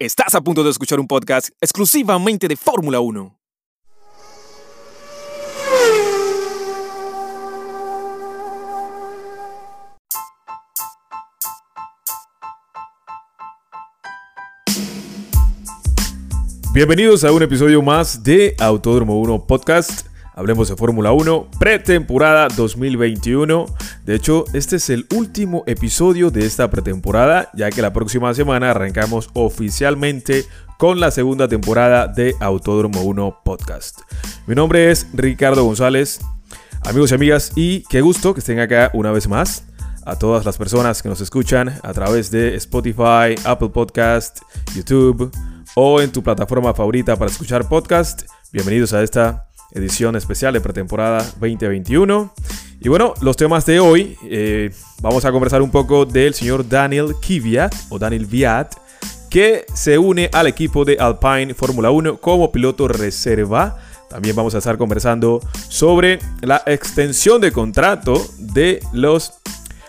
Estás a punto de escuchar un podcast exclusivamente de Fórmula 1. Bienvenidos a un episodio más de Autódromo 1 Podcast. Hablemos de Fórmula 1, pretemporada 2021. De hecho, este es el último episodio de esta pretemporada, ya que la próxima semana arrancamos oficialmente con la segunda temporada de Autódromo 1 Podcast. Mi nombre es Ricardo González, amigos y amigas, y qué gusto que estén acá una vez más. A todas las personas que nos escuchan a través de Spotify, Apple Podcast, YouTube o en tu plataforma favorita para escuchar podcast, bienvenidos a esta edición especial de pretemporada 2021. Y bueno, los temas de hoy, eh, vamos a conversar un poco del señor Daniel Kvyat o Daniel Viat, que se une al equipo de Alpine Fórmula 1 como piloto reserva. También vamos a estar conversando sobre la extensión de contrato de los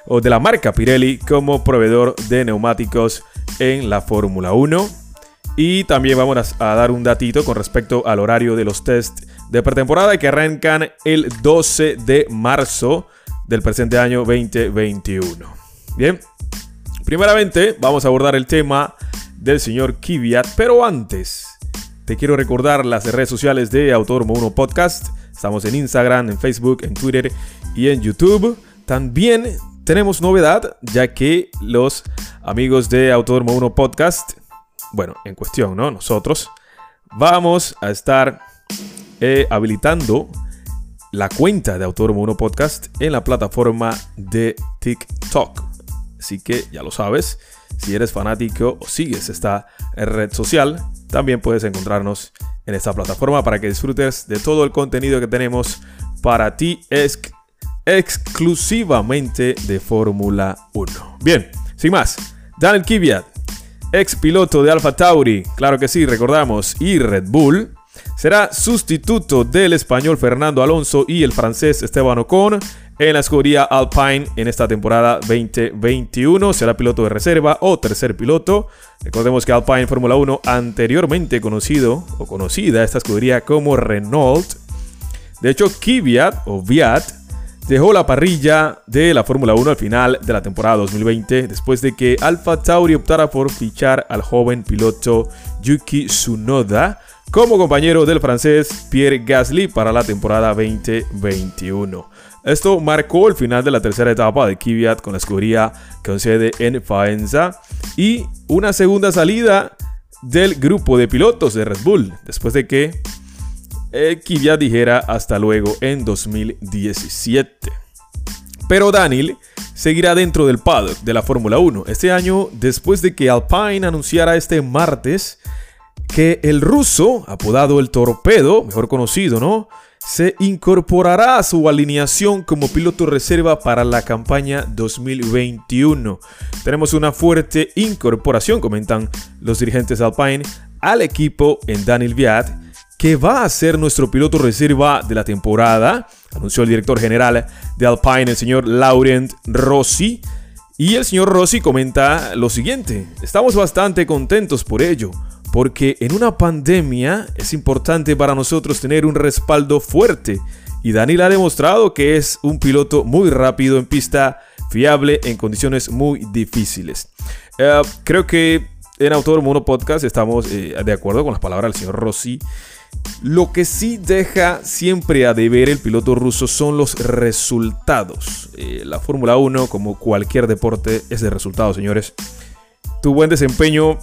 o de la marca Pirelli como proveedor de neumáticos en la Fórmula 1. Y también vamos a dar un datito con respecto al horario de los test de pretemporada que arrancan el 12 de marzo del presente año 2021. Bien, primeramente vamos a abordar el tema del señor Kiviat, pero antes te quiero recordar las redes sociales de Autódromo 1 Podcast. Estamos en Instagram, en Facebook, en Twitter y en YouTube. También tenemos novedad, ya que los amigos de Autódromo 1 Podcast, bueno, en cuestión, ¿no? Nosotros vamos a estar eh, habilitando la cuenta de Autódromo 1 Podcast en la plataforma de TikTok. Así que ya lo sabes, si eres fanático o sigues esta red social, también puedes encontrarnos en esta plataforma para que disfrutes de todo el contenido que tenemos para ti exclusivamente de Fórmula 1. Bien, sin más, Daniel Kvyat, ex piloto de Alfa Tauri, claro que sí, recordamos, y Red Bull, será sustituto del español Fernando Alonso y el francés Esteban Ocon en la escudería Alpine en esta temporada 2021. Será piloto de reserva o tercer piloto. Recordemos que Alpine Fórmula 1, anteriormente conocido o conocida esta escudería como Renault. De hecho, Kvyat o Viat dejó la parrilla de la Fórmula 1 al final de la temporada 2020 después de que Alfa Tauri optara por fichar al joven piloto Yuki Tsunoda como compañero del francés Pierre Gasly para la temporada 2021. Esto marcó el final de la tercera etapa de Kvyat con la escudería con sede en Faenza y una segunda salida del grupo de pilotos de Red Bull después de que eh, Kvyat dijera hasta luego en 2017. Pero Daniel seguirá dentro del paddock de la Fórmula 1 este año después de que Alpine anunciara este martes que el ruso, apodado el Torpedo, mejor conocido, ¿no? Se incorporará a su alineación como piloto reserva para la campaña 2021. Tenemos una fuerte incorporación, comentan los dirigentes Alpine, al equipo en Daniel Viat, que va a ser nuestro piloto reserva de la temporada, anunció el director general de Alpine, el señor Laurent Rossi. Y el señor Rossi comenta lo siguiente, estamos bastante contentos por ello porque en una pandemia es importante para nosotros tener un respaldo fuerte. Y Daniel ha demostrado que es un piloto muy rápido en pista, fiable en condiciones muy difíciles. Eh, creo que en Autódromo Mono Podcast estamos eh, de acuerdo con las palabras del señor Rossi. Lo que sí deja siempre a deber el piloto ruso son los resultados. Eh, la Fórmula 1, como cualquier deporte, es de resultados, señores. Tu buen desempeño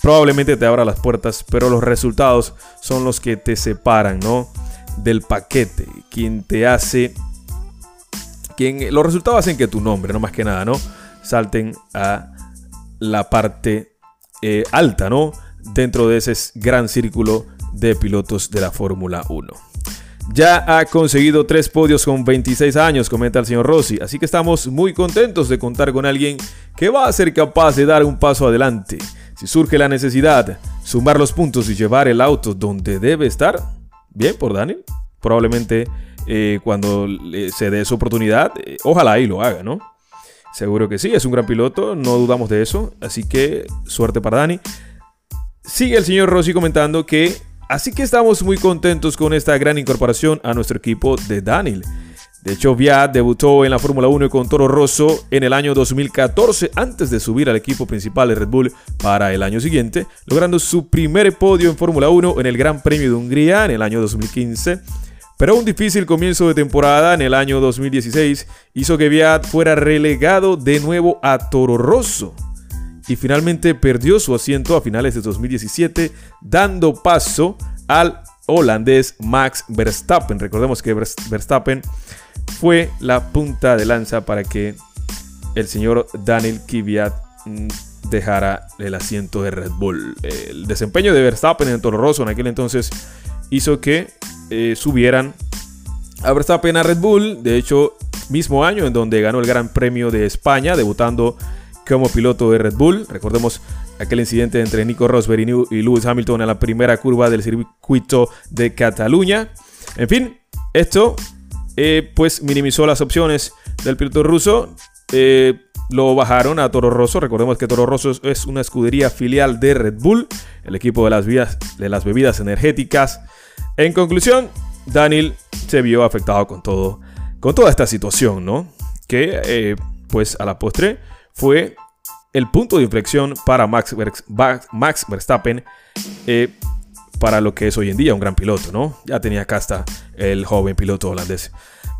probablemente te abra las puertas, pero los resultados son los que te separan, ¿no? Del paquete, quien te hace, quien, los resultados hacen que tu nombre, no más que nada, ¿no? Salten a la parte eh, alta, ¿no? Dentro de ese gran círculo de pilotos de la Fórmula 1. Ya ha conseguido tres podios con 26 años, comenta el señor Rossi, así que estamos muy contentos de contar con alguien que va a ser capaz de dar un paso adelante. Si surge la necesidad, sumar los puntos y llevar el auto donde debe estar, bien por Daniel. Probablemente eh, cuando se dé su oportunidad, eh, ojalá ahí lo haga, ¿no? Seguro que sí, es un gran piloto, no dudamos de eso. Así que suerte para Dani. sigue el señor Rossi comentando que así que estamos muy contentos con esta gran incorporación a nuestro equipo de Daniel. De hecho, Viat debutó en la Fórmula 1 con Toro Rosso en el año 2014 antes de subir al equipo principal de Red Bull para el año siguiente, logrando su primer podio en Fórmula 1 en el Gran Premio de Hungría en el año 2015. Pero un difícil comienzo de temporada en el año 2016 hizo que Viat fuera relegado de nuevo a Toro Rosso y finalmente perdió su asiento a finales de 2017, dando paso al holandés Max Verstappen. Recordemos que Verstappen fue la punta de lanza para que el señor Daniel Kvyat mm, dejara el asiento de Red Bull. El desempeño de Verstappen en Toro Rosso en aquel entonces hizo que eh, subieran a Verstappen a Red Bull. De hecho, mismo año en donde ganó el Gran Premio de España, debutando como piloto de Red Bull. Recordemos aquel incidente entre Nico Rosberg y Lewis Hamilton en la primera curva del circuito de Cataluña. En fin, esto eh, pues minimizó las opciones del piloto ruso. Eh, lo bajaron a Toro Rosso. Recordemos que Toro Rosso es una escudería filial de Red Bull, el equipo de las, bebidas energéticas. En conclusión, Daniel se vio afectado con todo, con toda esta situación, ¿no? Que, eh, pues, a la postre fue el punto de inflexión para Max, Verstappen para lo que es hoy en día un gran piloto, ¿no? Ya tenía casta el joven piloto holandés.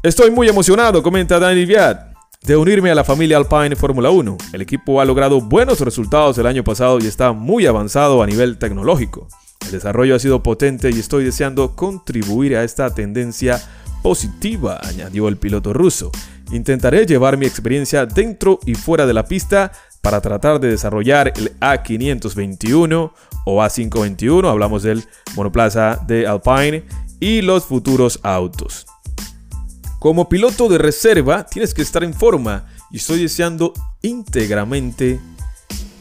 Estoy muy emocionado, comenta Daniel Viat, de unirme a la familia Alpine Fórmula 1. El equipo ha logrado buenos resultados el año pasado y está muy avanzado a nivel tecnológico. El desarrollo ha sido potente y estoy deseando contribuir a esta tendencia positiva, añadió el piloto ruso. Intentaré llevar mi experiencia dentro y fuera de la pista para tratar de desarrollar el A521 o A521, hablamos del monoplaza de Alpine y los futuros autos. Como piloto de reserva tienes que estar en forma y estoy deseando íntegramente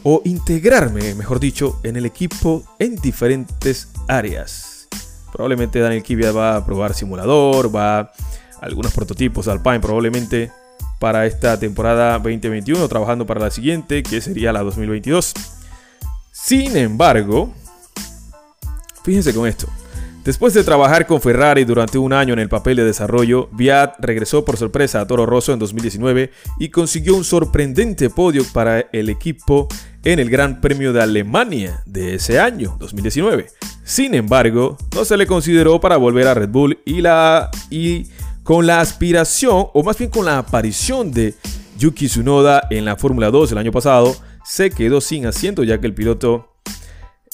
o integrarme, mejor dicho, en el equipo en diferentes áreas. Probablemente Daniel Kvyat va a probar simulador, va a algunos prototipos de Alpine probablemente para esta temporada 2021, trabajando para la siguiente, que sería la 2022. Sin embargo, fíjense con esto. Después de trabajar con Ferrari durante un año en el papel de desarrollo, Viat regresó por sorpresa a Toro Rosso en 2019 y consiguió un sorprendente podio para el equipo en el Gran Premio de Alemania de ese año, 2019. Sin embargo, no se le consideró para volver a Red Bull y la con la aspiración, o más bien con la aparición de Yuki Tsunoda en la Fórmula 2 el año pasado, se quedó sin asiento ya que el piloto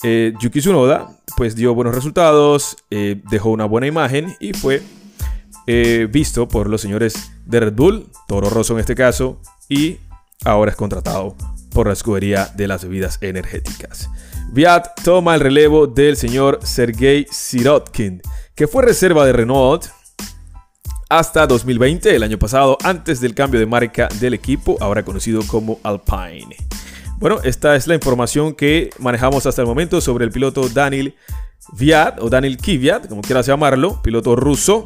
eh, Yuki Tsunoda pues dio buenos resultados, eh, dejó una buena imagen y fue eh, visto por los señores de Red Bull, Toro Rosso en este caso, y ahora es contratado por la escudería de las bebidas energéticas. Viat toma el relevo del señor Sergei Sirotkin, que fue reserva de Renault hasta 2020, el año pasado, antes del cambio de marca del equipo, ahora conocido como Alpine. Bueno, esta es la información que manejamos hasta el momento sobre el piloto Daniel Viat o Daniel Kvyat, como quieras llamarlo, piloto ruso,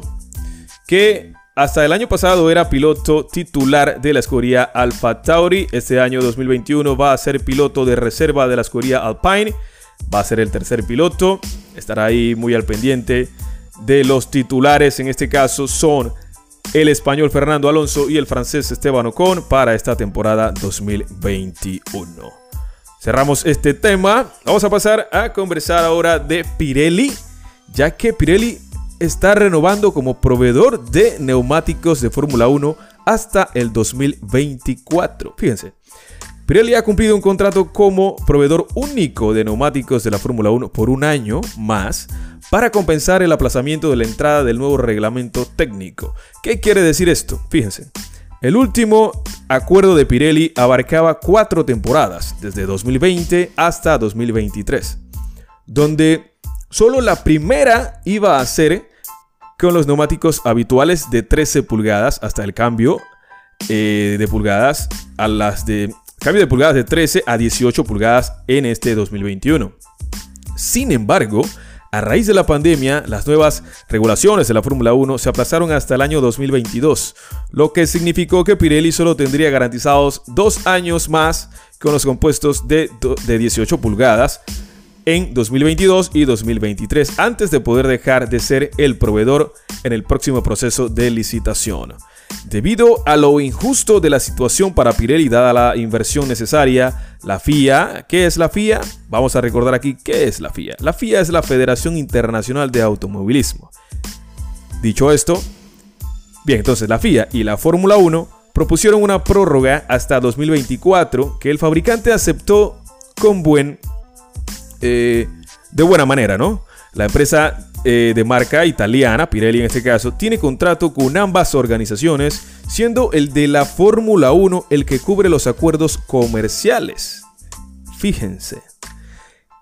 que hasta el año pasado era piloto titular de la escudería Alfa Tauri. Este año 2021 va a ser piloto de reserva de la escudería Alpine. Va a ser el tercer piloto. Estará ahí muy al pendiente de los titulares, en este caso son el español Fernando Alonso y el francés Esteban Ocon para esta temporada 2021. Cerramos este tema. Vamos a pasar a conversar ahora de Pirelli, ya que Pirelli está renovando como proveedor de neumáticos de Fórmula 1 hasta el 2024. Fíjense, Pirelli ha cumplido un contrato como proveedor único de neumáticos de la Fórmula 1 por un año más para compensar el aplazamiento de la entrada del nuevo reglamento técnico. ¿Qué quiere decir esto? Fíjense. El último acuerdo de Pirelli abarcaba cuatro temporadas, desde 2020 hasta 2023, donde solo la primera iba a ser con los neumáticos habituales de 13 pulgadas hasta el cambio eh, de pulgadas a las de cambio de pulgadas de 13 a 18 pulgadas en este 2021. Sin embargo, a raíz de la pandemia, las nuevas regulaciones de la Fórmula 1 se aplazaron hasta el año 2022, lo que significó que Pirelli solo tendría garantizados dos años más con los compuestos de, 18 pulgadas en 2022 y 2023 antes de poder dejar de ser el proveedor en el próximo proceso de licitación. Debido a lo injusto de la situación para Pirelli dada la inversión necesaria, la FIA, ¿qué es la FIA? Vamos a recordar aquí qué es la FIA. La FIA es la Federación Internacional de Automovilismo. Dicho esto, bien, entonces la FIA y la Fórmula 1 propusieron una prórroga hasta 2024 que el fabricante aceptó con buen eh, de buena manera, ¿no? La empresa eh, de marca italiana, Pirelli en este caso, tiene contrato con ambas organizaciones, siendo el de la Fórmula 1 el que cubre los acuerdos comerciales. Fíjense.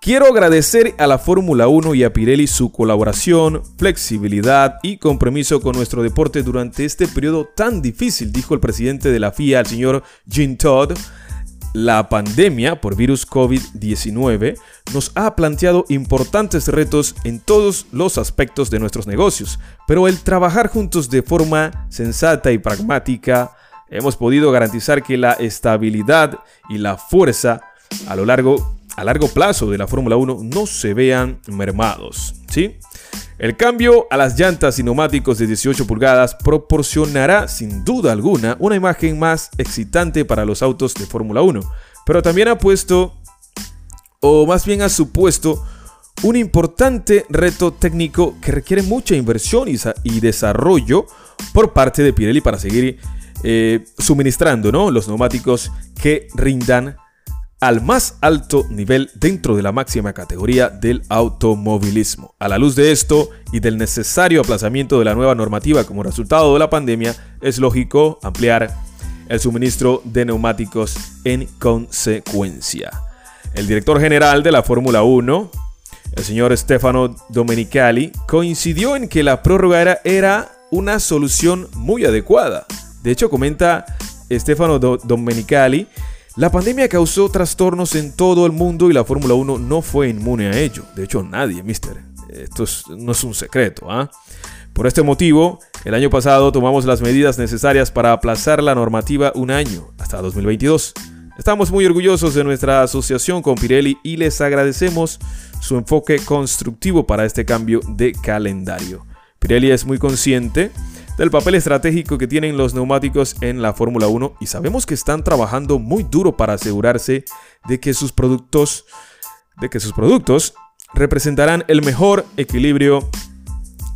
Quiero agradecer a la Fórmula 1 y a Pirelli su colaboración, flexibilidad y compromiso con nuestro deporte durante este periodo tan difícil, dijo el presidente de la FIA, el señor Jim Todd, la pandemia por virus COVID-19 nos ha planteado importantes retos en todos los aspectos de nuestros negocios, pero el trabajar juntos de forma sensata y pragmática hemos podido garantizar que la estabilidad y la fuerza a lo largo a largo plazo de la Fórmula 1 no se vean mermados, ¿sí? El cambio a las llantas y neumáticos de 18 pulgadas proporcionará sin duda alguna una imagen más excitante para los autos de Fórmula 1, pero también ha puesto, o más bien ha supuesto, un importante reto técnico que requiere mucha inversión y, desarrollo por parte de Pirelli para seguir eh, suministrando los neumáticos que rindan al más alto nivel dentro de la máxima categoría del automovilismo. A la luz de esto y del necesario aplazamiento de la nueva normativa como resultado de la pandemia, es lógico ampliar el suministro de neumáticos en consecuencia. El director general de la Fórmula 1, el señor Stefano Domenicali, coincidió en que la prórroga era, una solución muy adecuada. De hecho, comenta Stefano Domenicali la pandemia causó trastornos en todo el mundo y la Fórmula 1 no fue inmune a ello. De hecho, nadie, mister. Esto no es un secreto. ¿ah? Por este motivo, el año pasado tomamos las medidas necesarias para aplazar la normativa un año, hasta 2022. Estamos muy orgullosos de nuestra asociación con Pirelli y les agradecemos su enfoque constructivo para este cambio de calendario. Pirelli es muy consciente del papel estratégico que tienen los neumáticos en la Fórmula 1 y sabemos que están trabajando muy duro para asegurarse de que sus productos de que sus productos representarán el mejor equilibrio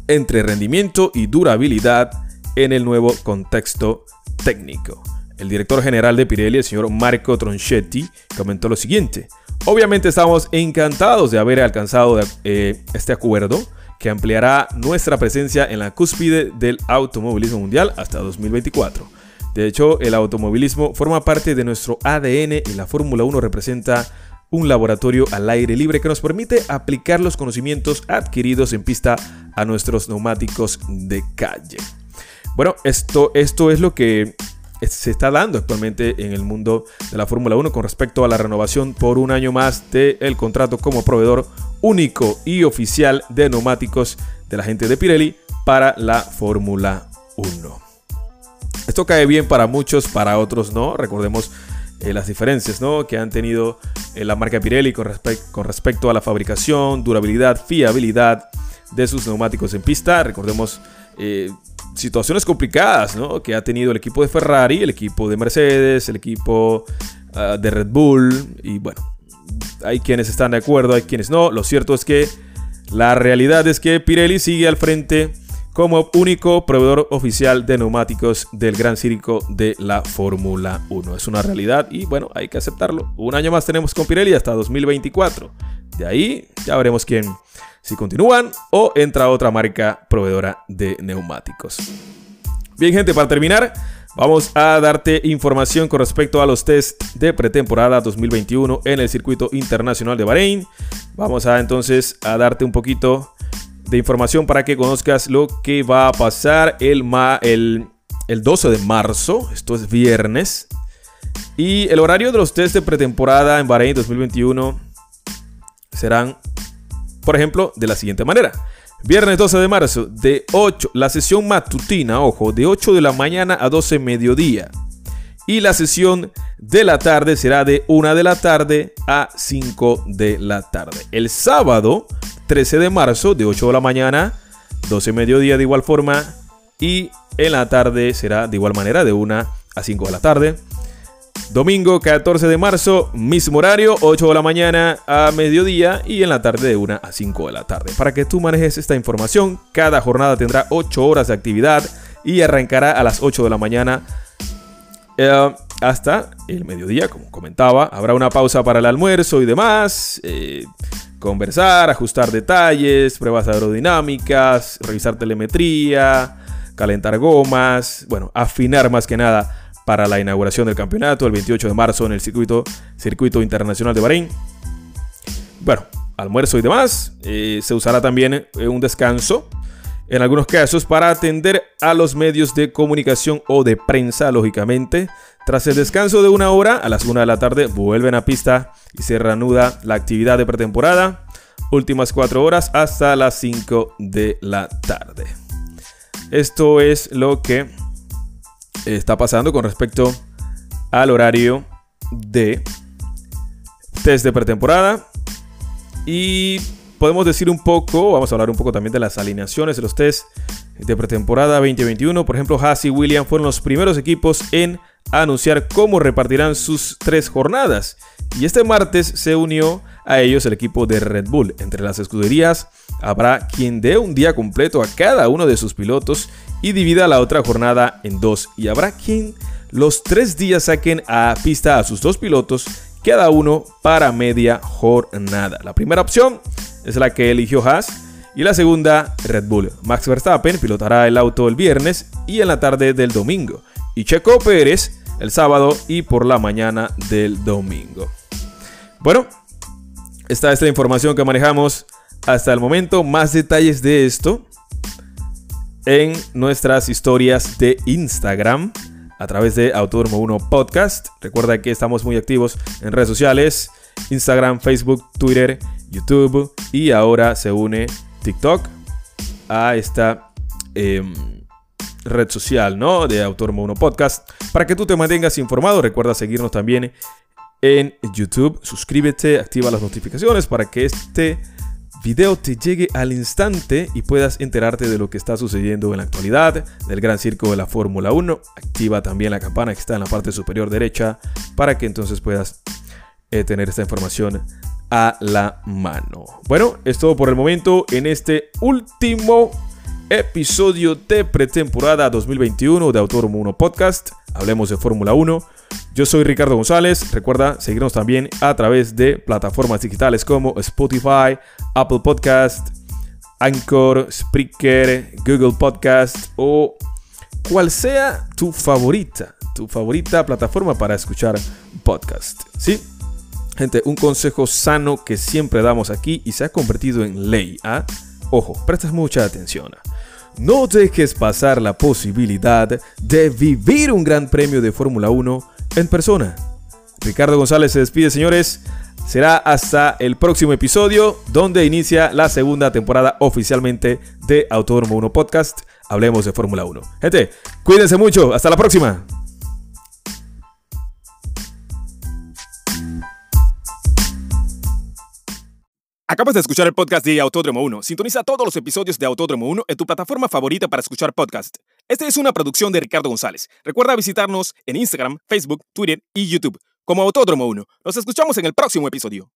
entre rendimiento y durabilidad en el nuevo contexto técnico. El director general de Pirelli, el señor Marco Tronchetti, comentó lo siguiente. Obviamente estamos encantados de haber alcanzado eh, este acuerdo que ampliará nuestra presencia en la cúspide del automovilismo mundial hasta 2024. De hecho, el automovilismo forma parte de nuestro ADN y la Fórmula 1 representa un laboratorio al aire libre que nos permite aplicar los conocimientos adquiridos en pista a nuestros neumáticos de calle. Bueno, esto, esto es lo que se está dando actualmente en el mundo de la Fórmula 1 con respecto a la renovación por un año más del contrato como proveedor único y oficial de neumáticos de la gente de Pirelli para la Fórmula 1. Esto cae bien para muchos, para otros no. Recordemos eh, las diferencias ¿no? que han tenido eh, la marca Pirelli con, respecto a la fabricación, durabilidad, fiabilidad de sus neumáticos en pista. Recordemos eh, situaciones complicadas ¿no? que ha tenido el equipo de Ferrari, el equipo de Mercedes, el equipo ah, de Red Bull y bueno, hay quienes están de acuerdo, hay quienes no. Lo cierto es que la realidad es que Pirelli sigue al frente como único proveedor oficial de neumáticos del Gran Circo de la Fórmula 1. Es una realidad y bueno, hay que aceptarlo. Un año más tenemos con Pirelli hasta 2024. De ahí ya veremos quién, si continúan o entra otra marca proveedora de neumáticos. Bien gente, para terminar, Vamos a darte información con respecto a los test de pretemporada 2021 en el circuito internacional de Bahrein. Vamos a entonces a darte un poquito de información para que conozcas lo que va a pasar el, el, el 12 de marzo. Esto es viernes. Y el horario de los test de pretemporada en Bahrein 2021 serán, por ejemplo, de la siguiente manera. Viernes 12 de marzo, de 8, la sesión matutina, ojo, de 8 de la mañana a 12 mediodía. y la sesión de la tarde será de 1 de la tarde a 5 de la tarde. El sábado 13 de marzo de 8 de la mañana, 12 de mediodía de igual forma y en la tarde será de igual manera de 1 a 5 de la tarde. Domingo 14 de marzo, mismo horario, 8 de la mañana a mediodía y en la tarde de 1 a 5 de la tarde. Para que tú manejes esta información, cada jornada tendrá 8 horas de actividad y arrancará a las 8 de la mañana eh, hasta el mediodía, como comentaba. Habrá una pausa para el almuerzo y demás. Eh, conversar, ajustar detalles, pruebas aerodinámicas, revisar telemetría, calentar gomas, bueno, afinar más que nada para la inauguración del campeonato el 28 de marzo en el circuito, internacional de Bahrein. Bueno, almuerzo y demás. Eh, se usará también un descanso en algunos casos para atender a los medios de comunicación o de prensa, lógicamente. Tras el descanso de una hora, a las 1 de la tarde vuelven a pista y se reanuda la actividad de pretemporada. Últimas 4 horas hasta las 5 de la tarde. Esto es lo que está pasando con respecto al horario de test de pretemporada. Y podemos decir un poco, vamos a hablar un poco también de las alineaciones de los test de pretemporada 2021. Por ejemplo, Haas y William fueron los primeros equipos en anunciar cómo repartirán sus tres jornadas. Y este martes se unió a ellos el equipo de Red Bull. Entre las escuderías habrá quien dé un día completo a cada uno de sus pilotos y divida la otra jornada en dos. Y habrá quien los tres días saquen a pista a sus dos pilotos, cada uno para media jornada. La primera opción es la que eligió Haas. Y la segunda, Red Bull. Max Verstappen pilotará el auto el viernes y en la tarde del domingo. Y Checo Pérez el sábado y por la mañana del domingo. Bueno, esta es la información que manejamos hasta el momento. Más detalles de esto en nuestras historias de Instagram a través de Autódromo 1 Podcast. Recuerda que estamos muy activos en redes sociales, Instagram, Facebook, Twitter YouTube y ahora se une TikTok a esta em, red social, ¿no? De Autor 1 Podcast. Para que tú te mantengas informado, recuerda seguirnos también en YouTube. Suscríbete, activa las notificaciones para que este video te llegue al instante y puedas enterarte de lo que está sucediendo en la actualidad del Gran Circo de la Fórmula 1. Activa también la campana que está en la parte superior derecha para que entonces puedas eh, tener esta información a la mano. Bueno, es todo por el momento en este último episodio de pretemporada 2021 de Autódromo 1 Podcast. Hablemos de Fórmula 1. Yo soy Ricardo González. Recuerda seguirnos también a través de plataformas digitales como Spotify, Apple Podcast, Anchor, Spreaker, Google Podcast o cual sea tu favorita, tu favorita plataforma para escuchar podcast. ¿Sí? Gente, un consejo sano que siempre damos aquí y se ha convertido en ley. ¿ah? Ojo, prestas mucha atención. No dejes pasar la posibilidad de vivir un gran premio de Fórmula 1 en persona. Ricardo González se despide, señores. Será hasta el próximo episodio, donde inicia la segunda temporada oficialmente de Autódromo 1 Podcast. Hablemos de Fórmula 1. Gente, cuídense mucho. Hasta la próxima. Acabas de escuchar el podcast de Autódromo 1. Sintoniza todos los episodios de Autódromo 1 en tu plataforma favorita para escuchar podcast. Esta es una producción de Ricardo González. Recuerda visitarnos en Instagram, Facebook, Twitter y YouTube como Autódromo 1. Nos escuchamos en el próximo episodio.